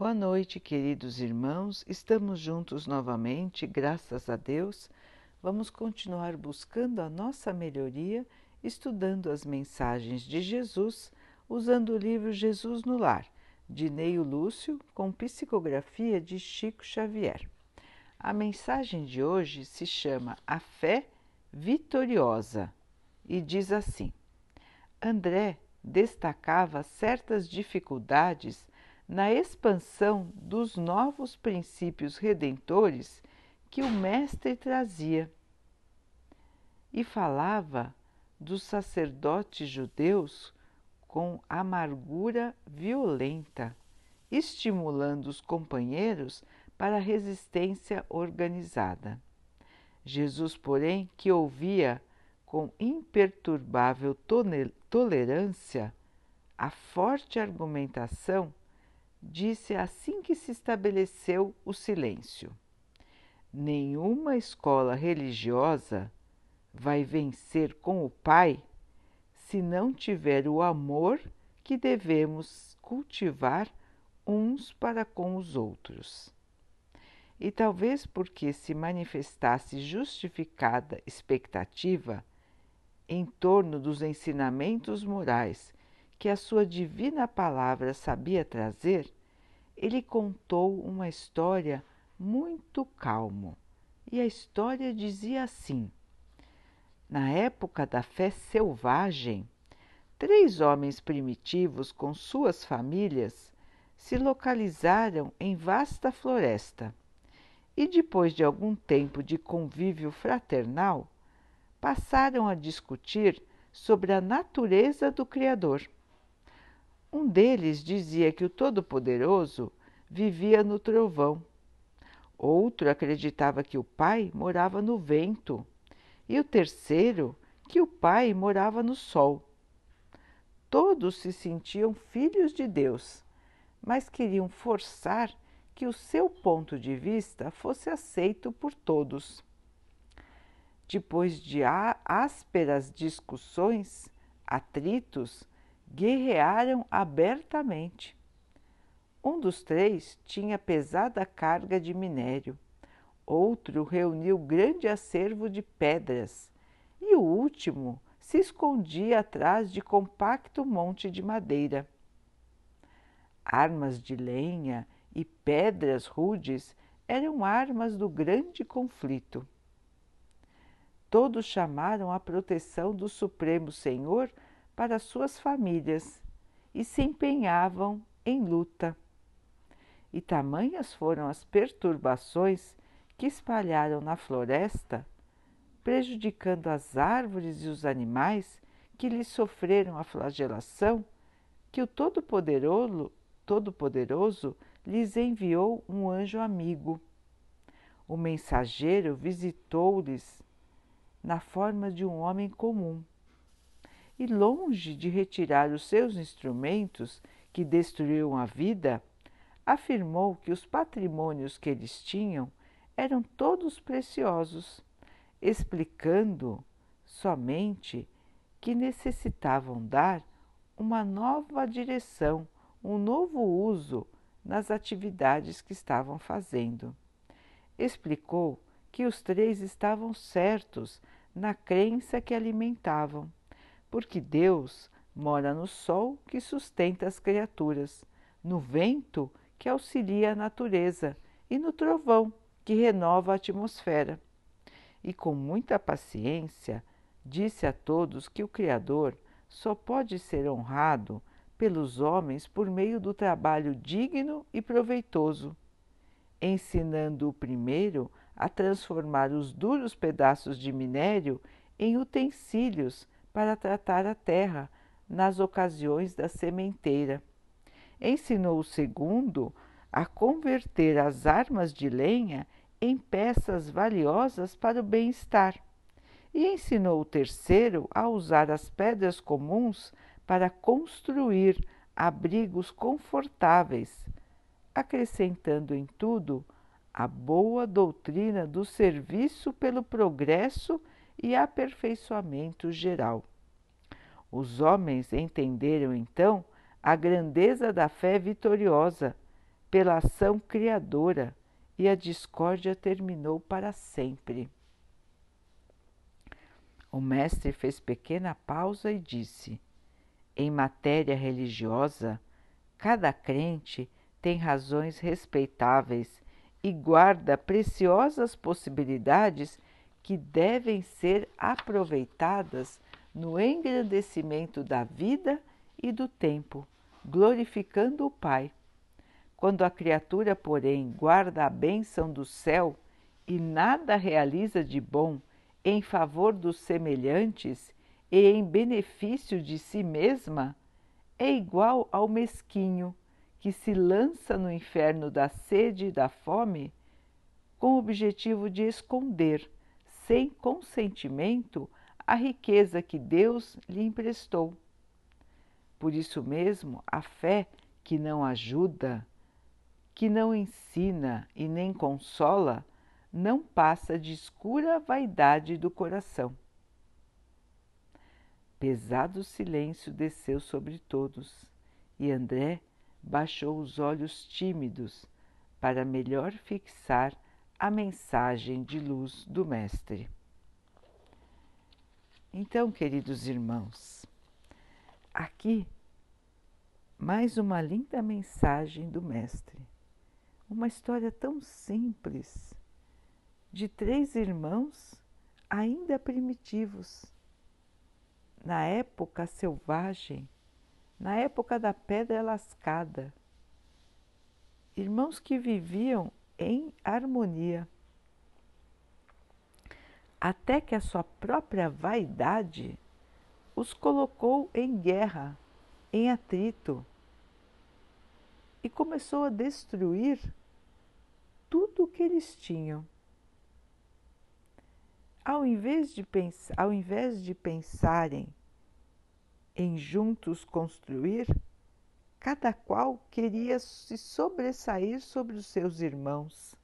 Boa noite, queridos irmãos. Estamos juntos novamente, graças a Deus. Vamos continuar buscando a nossa melhoria, estudando as mensagens de Jesus, usando o livro Jesus no Lar, de Neio Lúcio, com psicografia de Chico Xavier. A mensagem de hoje se chama A Fé Vitoriosa e diz assim: André destacava certas dificuldades na expansão dos novos princípios redentores que o Mestre trazia. E falava dos sacerdotes judeus com amargura violenta, estimulando os companheiros para a resistência organizada. Jesus, porém, que ouvia com imperturbável tolerância a forte argumentação, disse assim que se estabeleceu o silêncio: Nenhuma escola religiosa vai vencer com o Pai se não tiver o amor que devemos cultivar uns para com os outros. E talvez porque se manifestasse justificada expectativa em torno dos ensinamentos morais que a sua divina palavra sabia trazer, ele contou uma história muito calmo. E a história dizia assim: Na época da fé selvagem, três homens primitivos com suas famílias se localizaram em vasta floresta e, depois de algum tempo de convívio fraternal, passaram a discutir sobre a natureza do Criador. Um deles dizia que o Todo-Poderoso vivia no trovão. Outro acreditava que o Pai morava no vento. E o terceiro, que o Pai morava no sol. Todos se sentiam filhos de Deus, mas queriam forçar que o seu ponto de vista fosse aceito por todos. Depois de ásperas discussões, atritos, guerrearam abertamente. Um dos três tinha pesada carga de minério, outro reuniu grande acervo de pedras e o último se escondia atrás de compacto monte de madeira. Armas de lenha e pedras rudes eram armas do grande conflito. Todos chamaram a proteção do Supremo Senhor para suas famílias e se empenhavam em luta. E tamanhas foram as perturbações que espalharam na floresta, prejudicando as árvores e os animais que lhes sofreram a flagelação, que o Todo-Poderoso Todo -Poderoso lhes enviou um anjo amigo. O mensageiro visitou-lhes na forma de um homem comum e, longe de retirar os seus instrumentos que destruíam a vida, afirmou que os patrimônios que eles tinham eram todos preciosos, explicando somente que necessitavam dar uma nova direção, um novo uso nas atividades que estavam fazendo. Explicou que os três estavam certos na crença que alimentavam porque Deus mora no sol que sustenta as criaturas, no vento que auxilia a natureza e no trovão que renova a atmosfera. E com muita paciência disse a todos que o Criador só pode ser honrado pelos homens por meio do trabalho digno e proveitoso, ensinando o primeiro a transformar os duros pedaços de minério em utensílios para tratar a terra nas ocasiões da sementeira. Ensinou o segundo a converter as armas de lenha em peças valiosas para o bem-estar. E ensinou o terceiro a usar as pedras comuns para construir abrigos confortáveis, acrescentando em tudo a boa doutrina do serviço pelo progresso e aperfeiçoamento geral. Os homens entenderam então a grandeza da fé vitoriosa, pela ação criadora e a discórdia terminou para sempre. O mestre fez pequena pausa e disse: Em matéria religiosa, cada crente tem razões respeitáveis e guarda preciosas possibilidades que devem ser aproveitadas no engrandecimento da vida e do tempo, glorificando o Pai. Quando a criatura, porém, guarda a bênção do céu e nada realiza de bom em favor dos semelhantes e em benefício de si mesma, é igual ao mesquinho que se lança no inferno da sede e da fome com o objetivo de esconder, sem consentimento, a riqueza que Deus lhe emprestou. Por isso mesmo, a fé que não ajuda, que não ensina e nem consola, não passa de escura vaidade do coração. Pesado silêncio desceu sobre todos e André baixou os olhos tímidos para melhor fixar a mensagem de luz do Mestre. Então, queridos irmãos, aqui mais uma linda mensagem do Mestre. Uma história tão simples de três irmãos ainda primitivos, na época selvagem na época da pedra lascada. Irmãos que viviam em harmonia, até que a sua própria vaidade os colocou em guerra, em atrito, e começou a destruir tudo o que eles tinham. Ao invés de, ao invés de pensarem em juntos construir, cada qual queria se sobressair sobre os seus irmãos.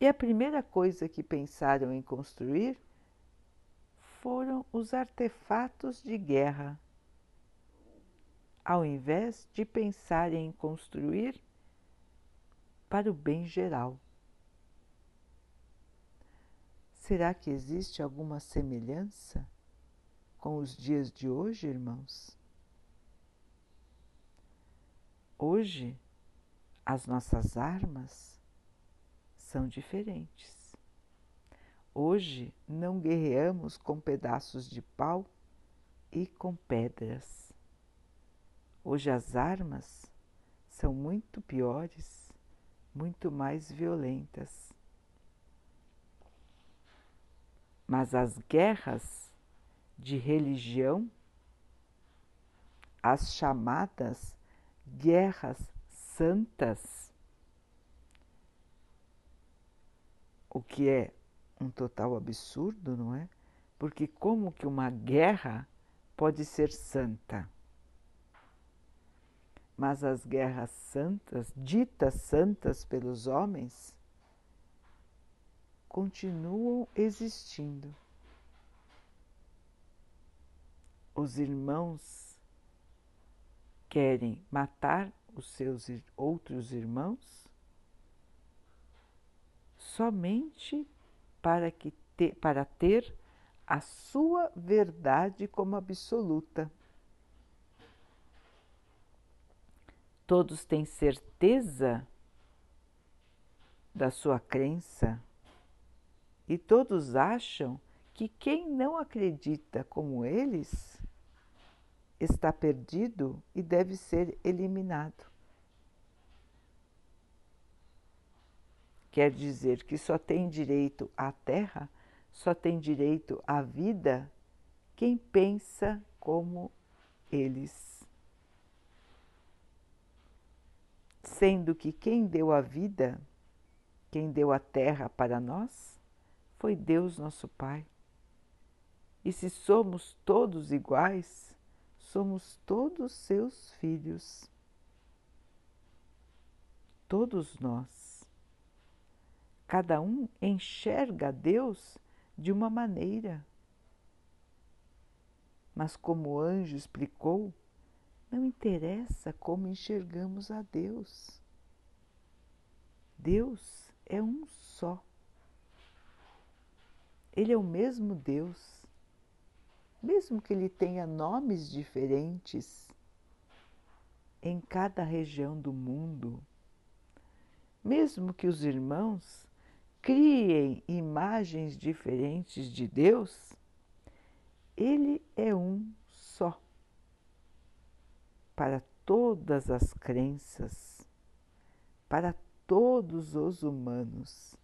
E a primeira coisa que pensaram em construir foram os artefatos de guerra, ao invés de pensarem em construir para o bem geral. Será que existe alguma semelhança com os dias de hoje, irmãos? Hoje, as nossas armas são diferentes. Hoje não guerreamos com pedaços de pau e com pedras. Hoje as armas são muito piores, muito mais violentas. Mas as guerras de religião, as chamadas guerras santas, o que é um total absurdo, não é? Porque como que uma guerra pode ser santa? Mas as guerras santas, ditas santas pelos homens, continuam existindo os irmãos querem matar os seus outros irmãos somente para, que te, para ter a sua verdade como absoluta. Todos têm certeza da sua crença e todos acham que quem não acredita como eles está perdido e deve ser eliminado. Quer dizer que só tem direito à terra, só tem direito à vida quem pensa como eles. Sendo que quem deu a vida, quem deu a terra para nós, foi Deus nosso Pai. E se somos todos iguais, somos todos seus filhos. Todos nós. Cada um enxerga Deus de uma maneira. Mas, como o anjo explicou, Não interessa como enxergamos a Deus. Deus é um só. Ele é o mesmo Deus, mesmo que ele tenha nomes diferentes em cada região do mundo, mesmo que os irmãos criem imagens diferentes de Deus, ele é um só para todas as crenças, para todos os humanos.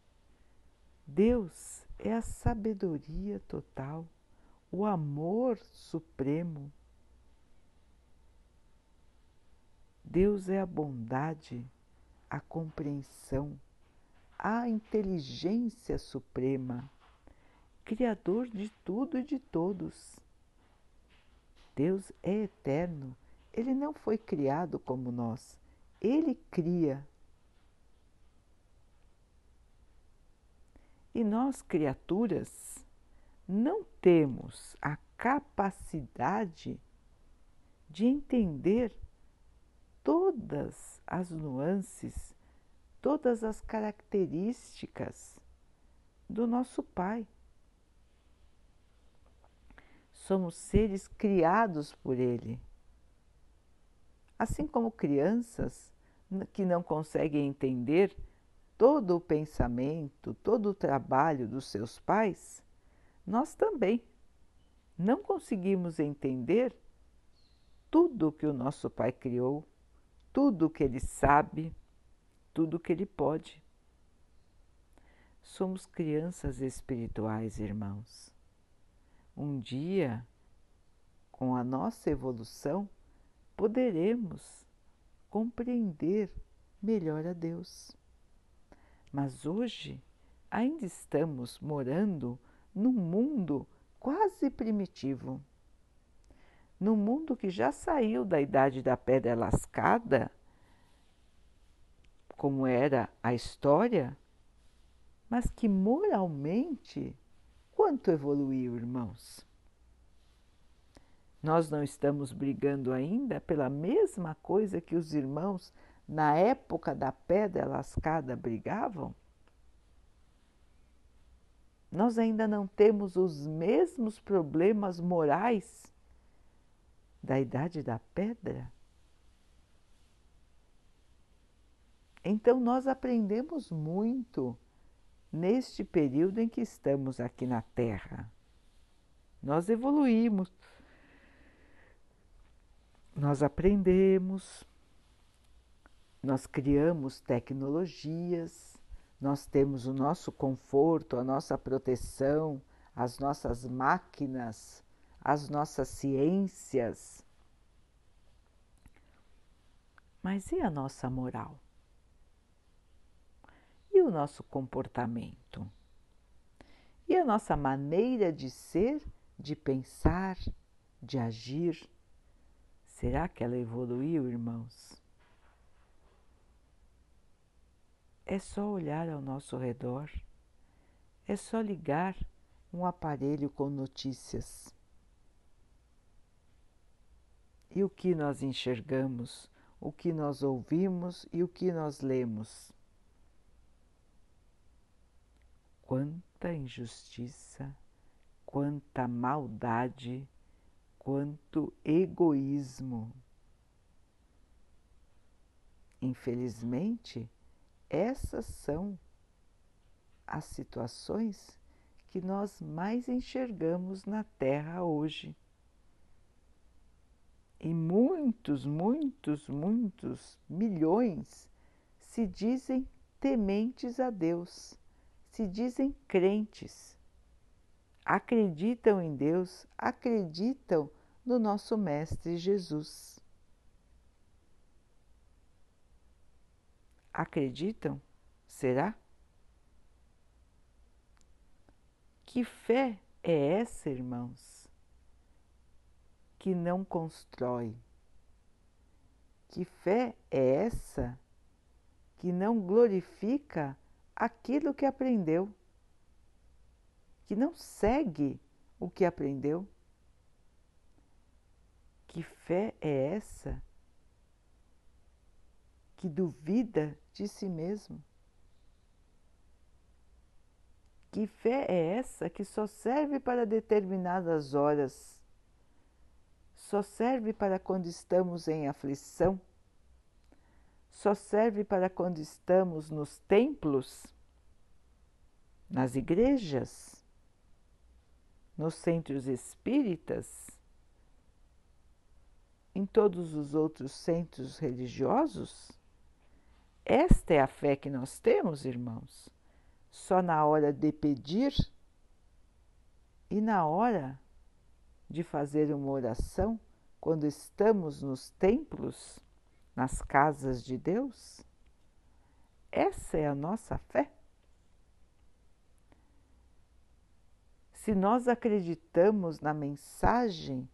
Deus é a sabedoria total, o amor supremo. Deus é a bondade, a compreensão, a inteligência suprema, Criador de tudo e de todos. Deus é eterno, ele não foi criado como nós, ele cria E nós, criaturas, não temos a capacidade de entender todas as nuances, todas as características do nosso Pai. Somos seres criados por Ele. Assim como crianças que não conseguem entender todo o pensamento, todo o trabalho dos seus pais, nós também não conseguimos entender tudo que o nosso pai criou, tudo que ele sabe, tudo que ele pode. Somos crianças espirituais, irmãos. Um dia, com a nossa evolução, poderemos compreender melhor a Deus. Mas hoje ainda estamos morando num mundo quase primitivo. Num mundo que já saiu da idade da pedra lascada, como era a história, mas que moralmente, quanto evoluiu, irmãos? Nós não estamos brigando ainda pela mesma coisa que os irmãos na época da pedra lascada brigavam? Nós ainda não temos os mesmos problemas morais da idade da pedra? Então, nós aprendemos muito neste período em que estamos aqui na Terra. Nós evoluímos, nós aprendemos, nós criamos tecnologias, nós temos o nosso conforto, a nossa proteção, as nossas máquinas, as nossas ciências. Mas e a nossa moral? E o nosso comportamento? E a nossa maneira de ser, de pensar, de agir? Será que ela evoluiu, irmãos? É só olhar ao nosso redor, é só ligar um aparelho com notícias. E o que nós enxergamos, o que nós ouvimos e o que nós lemos? Quanta injustiça, quanta maldade, quanto egoísmo. Infelizmente, essas são as situações que nós mais enxergamos na Terra hoje. E muitos, muitos, muitos milhões se dizem tementes a Deus, se dizem crentes, acreditam em Deus, acreditam no nosso Mestre Jesus. Acreditam? Será? Que fé é essa, irmãos? Que não constrói? Que fé é essa que não glorifica aquilo que aprendeu? Que não segue o que aprendeu? Que fé é essa que duvida de si mesmo? Que fé é essa que só serve para determinadas horas? Só serve para quando estamos em aflição? Só serve para quando estamos nos templos? Nas igrejas? Nos centros espíritas? Em todos os outros centros religiosos? Esta é a fé que nós temos, irmãos só na hora de pedir e na hora de fazer uma oração, quando estamos nos templos, nas casas de Deus? Essa é a nossa fé. Se nós acreditamos na mensagem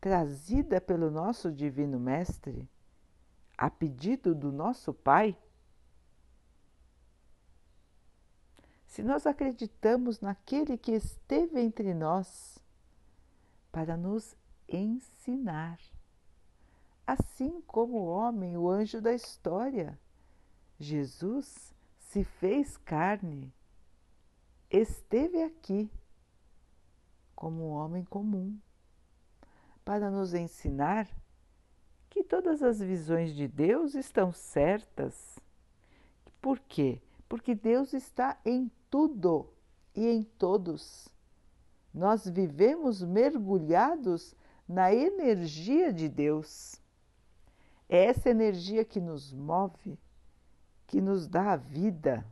trazida pelo nosso Divino Mestre, a pedido do nosso Pai, se nós acreditamos naquele que esteve entre nós para nos ensinar, assim como o homem, o anjo da história, Jesus se fez carne, esteve aqui como um homem comum, para nos ensinar que todas as visões de Deus estão certas. Por quê? Porque Deus está em tudo e em todos. Nós vivemos mergulhados na energia de Deus. É essa energia que nos move, que nos dá a vida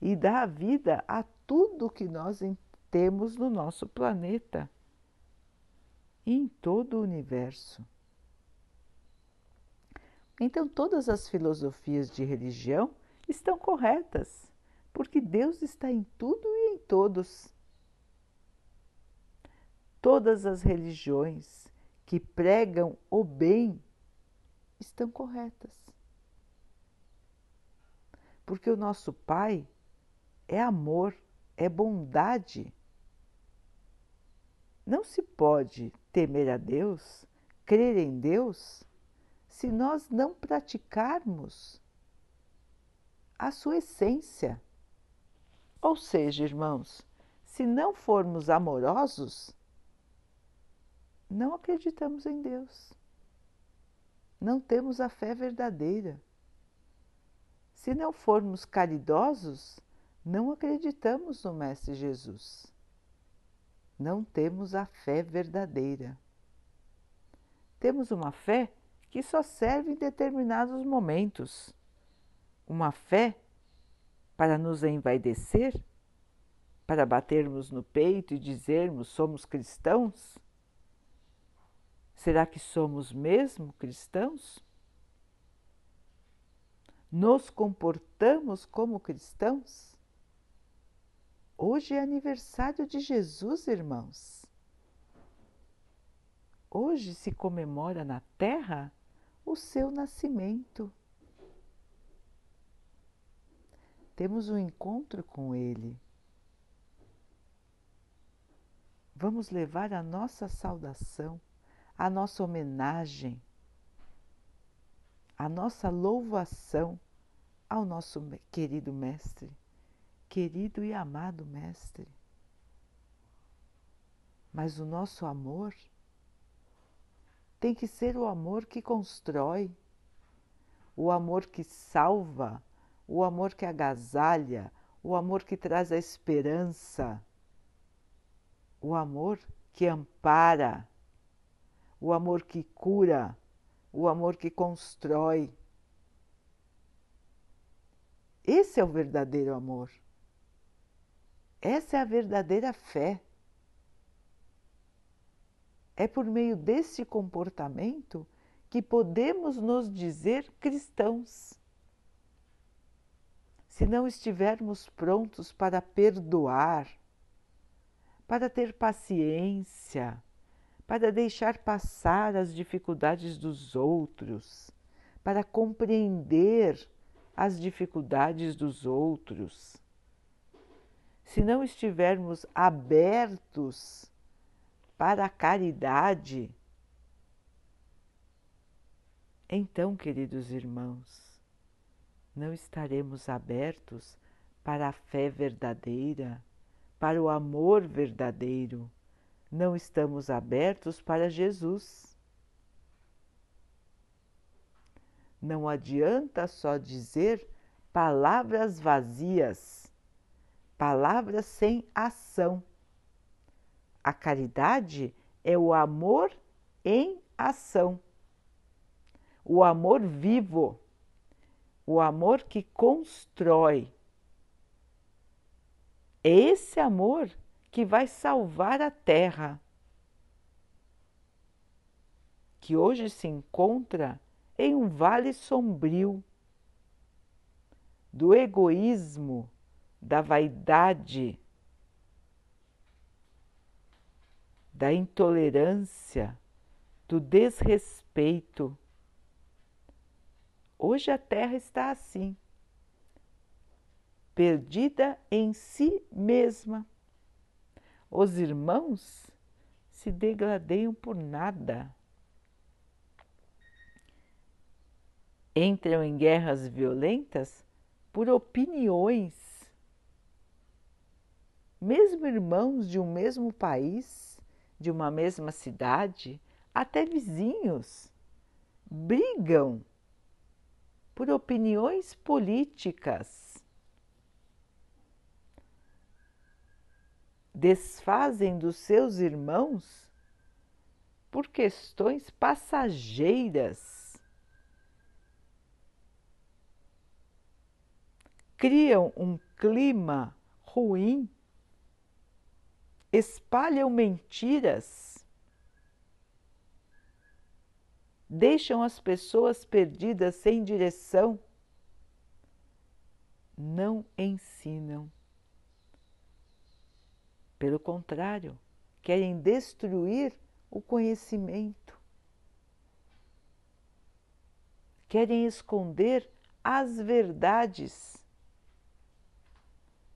e dá a vida a tudo que nós temos no nosso planeta e em todo o universo. Então, todas as filosofias de religião estão corretas porque Deus está em tudo e em todos. Todas as religiões que pregam o bem estão corretas. Porque o nosso Pai é amor, é bondade. Não se pode temer a Deus, crer em Deus, se nós não praticarmos a sua essência. Ou seja, irmãos, se não formos amorosos, não acreditamos em Deus. Não temos a fé verdadeira. Se não formos caridosos, não acreditamos no Mestre Jesus. Não temos a fé verdadeira. Temos uma fé que só serve em determinados momentos. Uma fé para nos envaidecer? Para batermos no peito e dizermos somos cristãos? Será que somos mesmo cristãos? Nos comportamos como cristãos? Hoje é aniversário de Jesus, irmãos. Hoje se comemora na Terra o seu nascimento. Temos um encontro com Ele. Vamos levar a nossa saudação, a nossa homenagem, a nossa louvação ao nosso querido Mestre, querido e amado Mestre. Mas o nosso amor tem que ser o amor que constrói, o amor que salva, o amor que agasalha, o amor que traz a esperança, o amor que ampara, o amor que cura, o amor que constrói. Esse é o verdadeiro amor. Essa é a verdadeira fé. É por meio desse comportamento que podemos nos dizer cristãos se não estivermos prontos para perdoar, para ter paciência, para deixar passar as dificuldades dos outros, para compreender as dificuldades dos outros. Se não estivermos abertos para a caridade, Então, queridos irmãos, não estaremos abertos para a fé verdadeira, para o amor verdadeiro, não estamos abertos para Jesus. Não adianta só dizer palavras vazias, palavras sem ação. A caridade é o amor em ação, o amor vivo, o amor que constrói. É esse amor que vai salvar a Terra, que hoje se encontra em um vale sombrio do egoísmo, da vaidade, da intolerância, do desrespeito. Hoje a Terra está assim, perdida em si mesma. Os irmãos se degladeiam por nada. Entram em guerras violentas por opiniões. Mesmo irmãos de um mesmo país, de uma mesma cidade, até vizinhos, brigam por opiniões políticas. Desfazem dos seus irmãos por questões passageiras criam um clima ruim, espalham mentiras, deixam as pessoas perdidas sem direção, não ensinam. Pelo contrário, querem destruir o conhecimento, querem esconder as verdades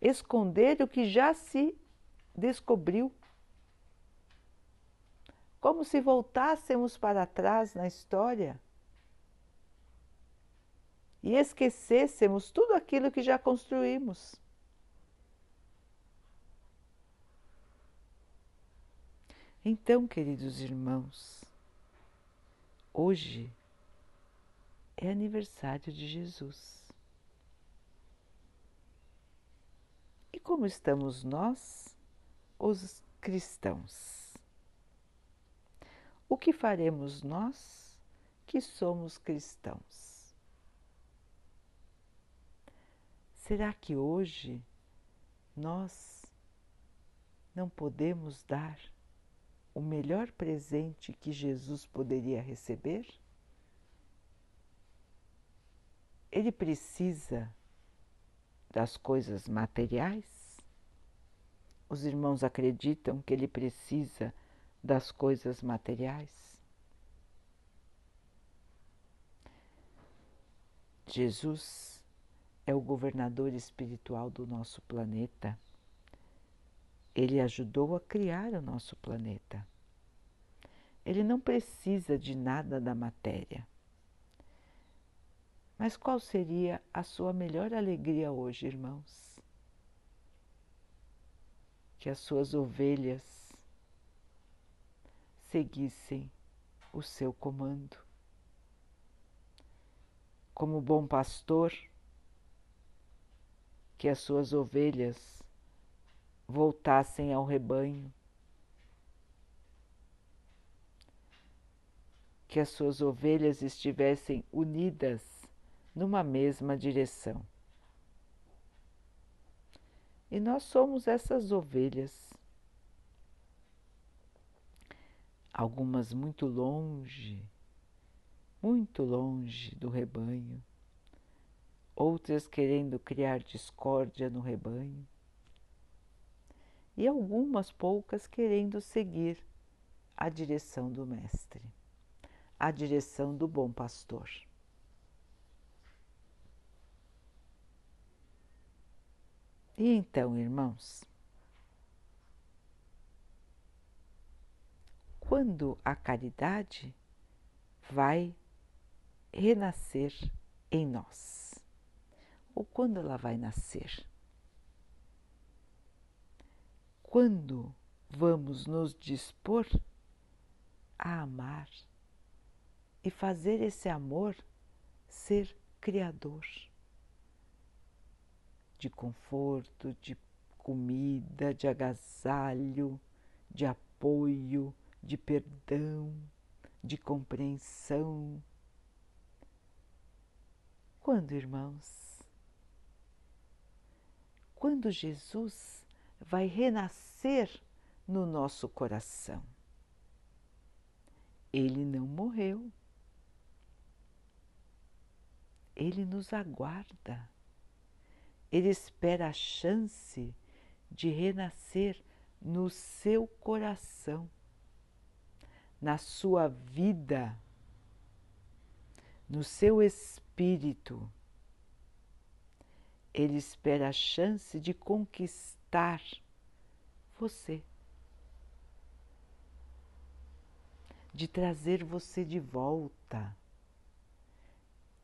esconder o que já se descobriu. Como se voltássemos para trás na história e esquecêssemos tudo aquilo que já construímos. Então, queridos irmãos, hoje é aniversário de Jesus. como estamos nós, os cristãos? O que faremos nós que somos cristãos? Será que hoje nós não podemos dar o melhor presente que Jesus poderia receber? Ele precisa das coisas materiais? Os irmãos acreditam que ele precisa das coisas materiais? Jesus é o governador espiritual do nosso planeta. Ele ajudou a criar o nosso planeta. Ele não precisa de nada da matéria. Mas qual seria a sua melhor alegria hoje, irmãos? Que as suas ovelhas seguissem o seu comando. Como bom pastor, que as suas ovelhas voltassem ao rebanho, que as suas ovelhas estivessem unidas numa mesma direção. E nós somos essas ovelhas, algumas muito longe, muito longe do rebanho, outras querendo criar discórdia no rebanho, e algumas poucas querendo seguir a direção do Mestre, a direção do bom pastor. E então, irmãos, quando a caridade vai renascer em nós. Ou quando ela vai nascer? Quando vamos nos dispor a amar e fazer esse amor ser criador de conforto, de comida, de agasalho, de apoio, de perdão, de compreensão. Quando, irmãos? Quando Jesus vai renascer no nosso coração. Ele não morreu. Ele nos aguarda. Ele espera a chance de renascer no seu coração, na sua vida, no seu espírito. Ele espera a chance de conquistar você, de trazer você de volta,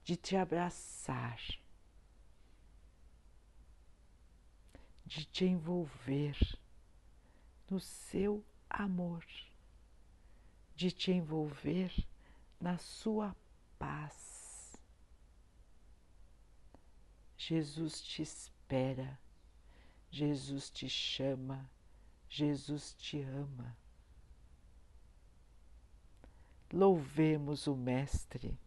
de te abraçar. De te envolver no seu amor, de te envolver na sua paz. Jesus te espera, Jesus te chama, Jesus te ama. Louvemos o Mestre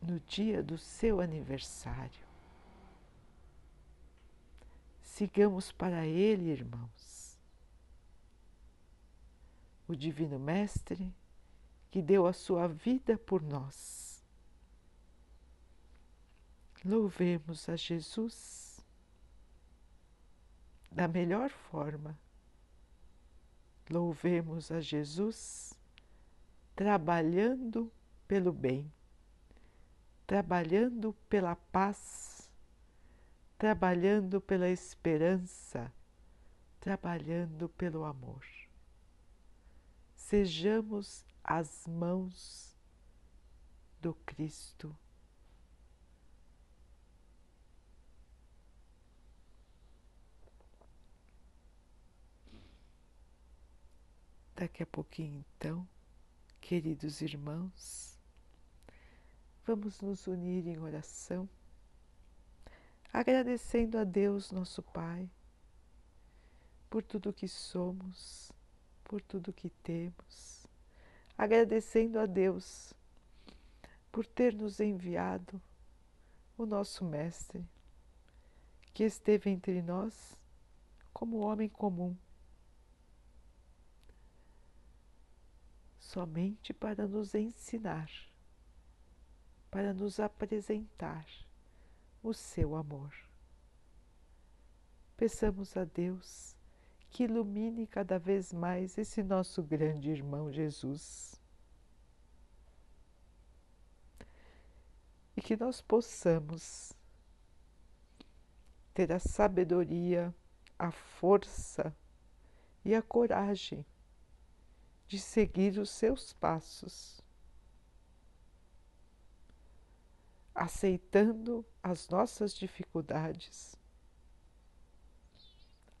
no dia do seu aniversário Sigamos para Ele, irmãos. O Divino Mestre que deu a sua vida por nós. Louvemos a Jesus da melhor forma. Louvemos a Jesus trabalhando pelo bem, trabalhando pela paz trabalhando pela esperança, trabalhando pelo amor. Sejamos as mãos do Cristo. Daqui a pouquinho, então, queridos irmãos, vamos nos unir em oração agradecendo a Deus, nosso Pai, por tudo que somos, por tudo que temos, agradecendo a Deus por ter nos enviado o nosso Mestre, que esteve entre nós como homem comum, somente para nos ensinar, para nos apresentar o seu amor. Peçamos a Deus que ilumine cada vez mais esse nosso grande irmão Jesus. E que nós possamos ter a sabedoria, a força e a coragem de seguir os seus passos aceitando as nossas dificuldades,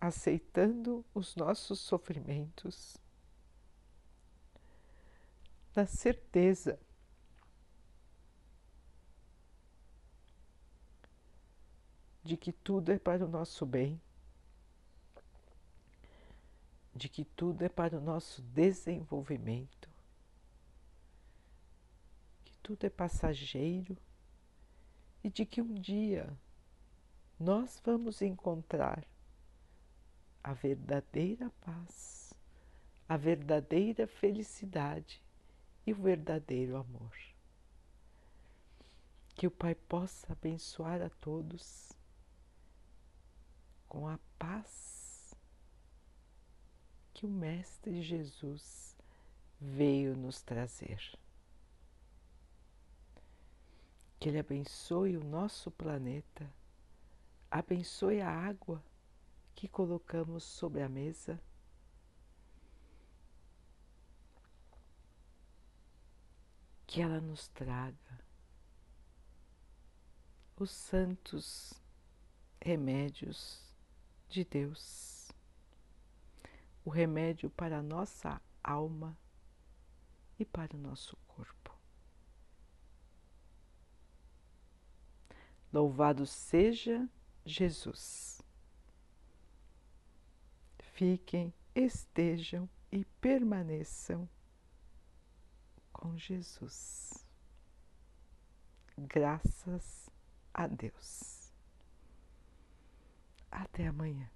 aceitando os nossos sofrimentos, na certeza de que tudo é para o nosso bem, de que tudo é para o nosso desenvolvimento, que tudo é passageiro e de que um dia nós vamos encontrar a verdadeira paz, a verdadeira felicidade e o verdadeiro amor. Que o Pai possa abençoar a todos com a paz que o Mestre Jesus veio nos trazer. Que Ele abençoe o nosso planeta, abençoe a água que colocamos sobre a mesa. Que ela nos traga os santos remédios de Deus, o remédio para a nossa alma e para o nosso corpo. Louvado seja Jesus. Fiquem, estejam e permaneçam com Jesus. Graças a Deus. Até amanhã.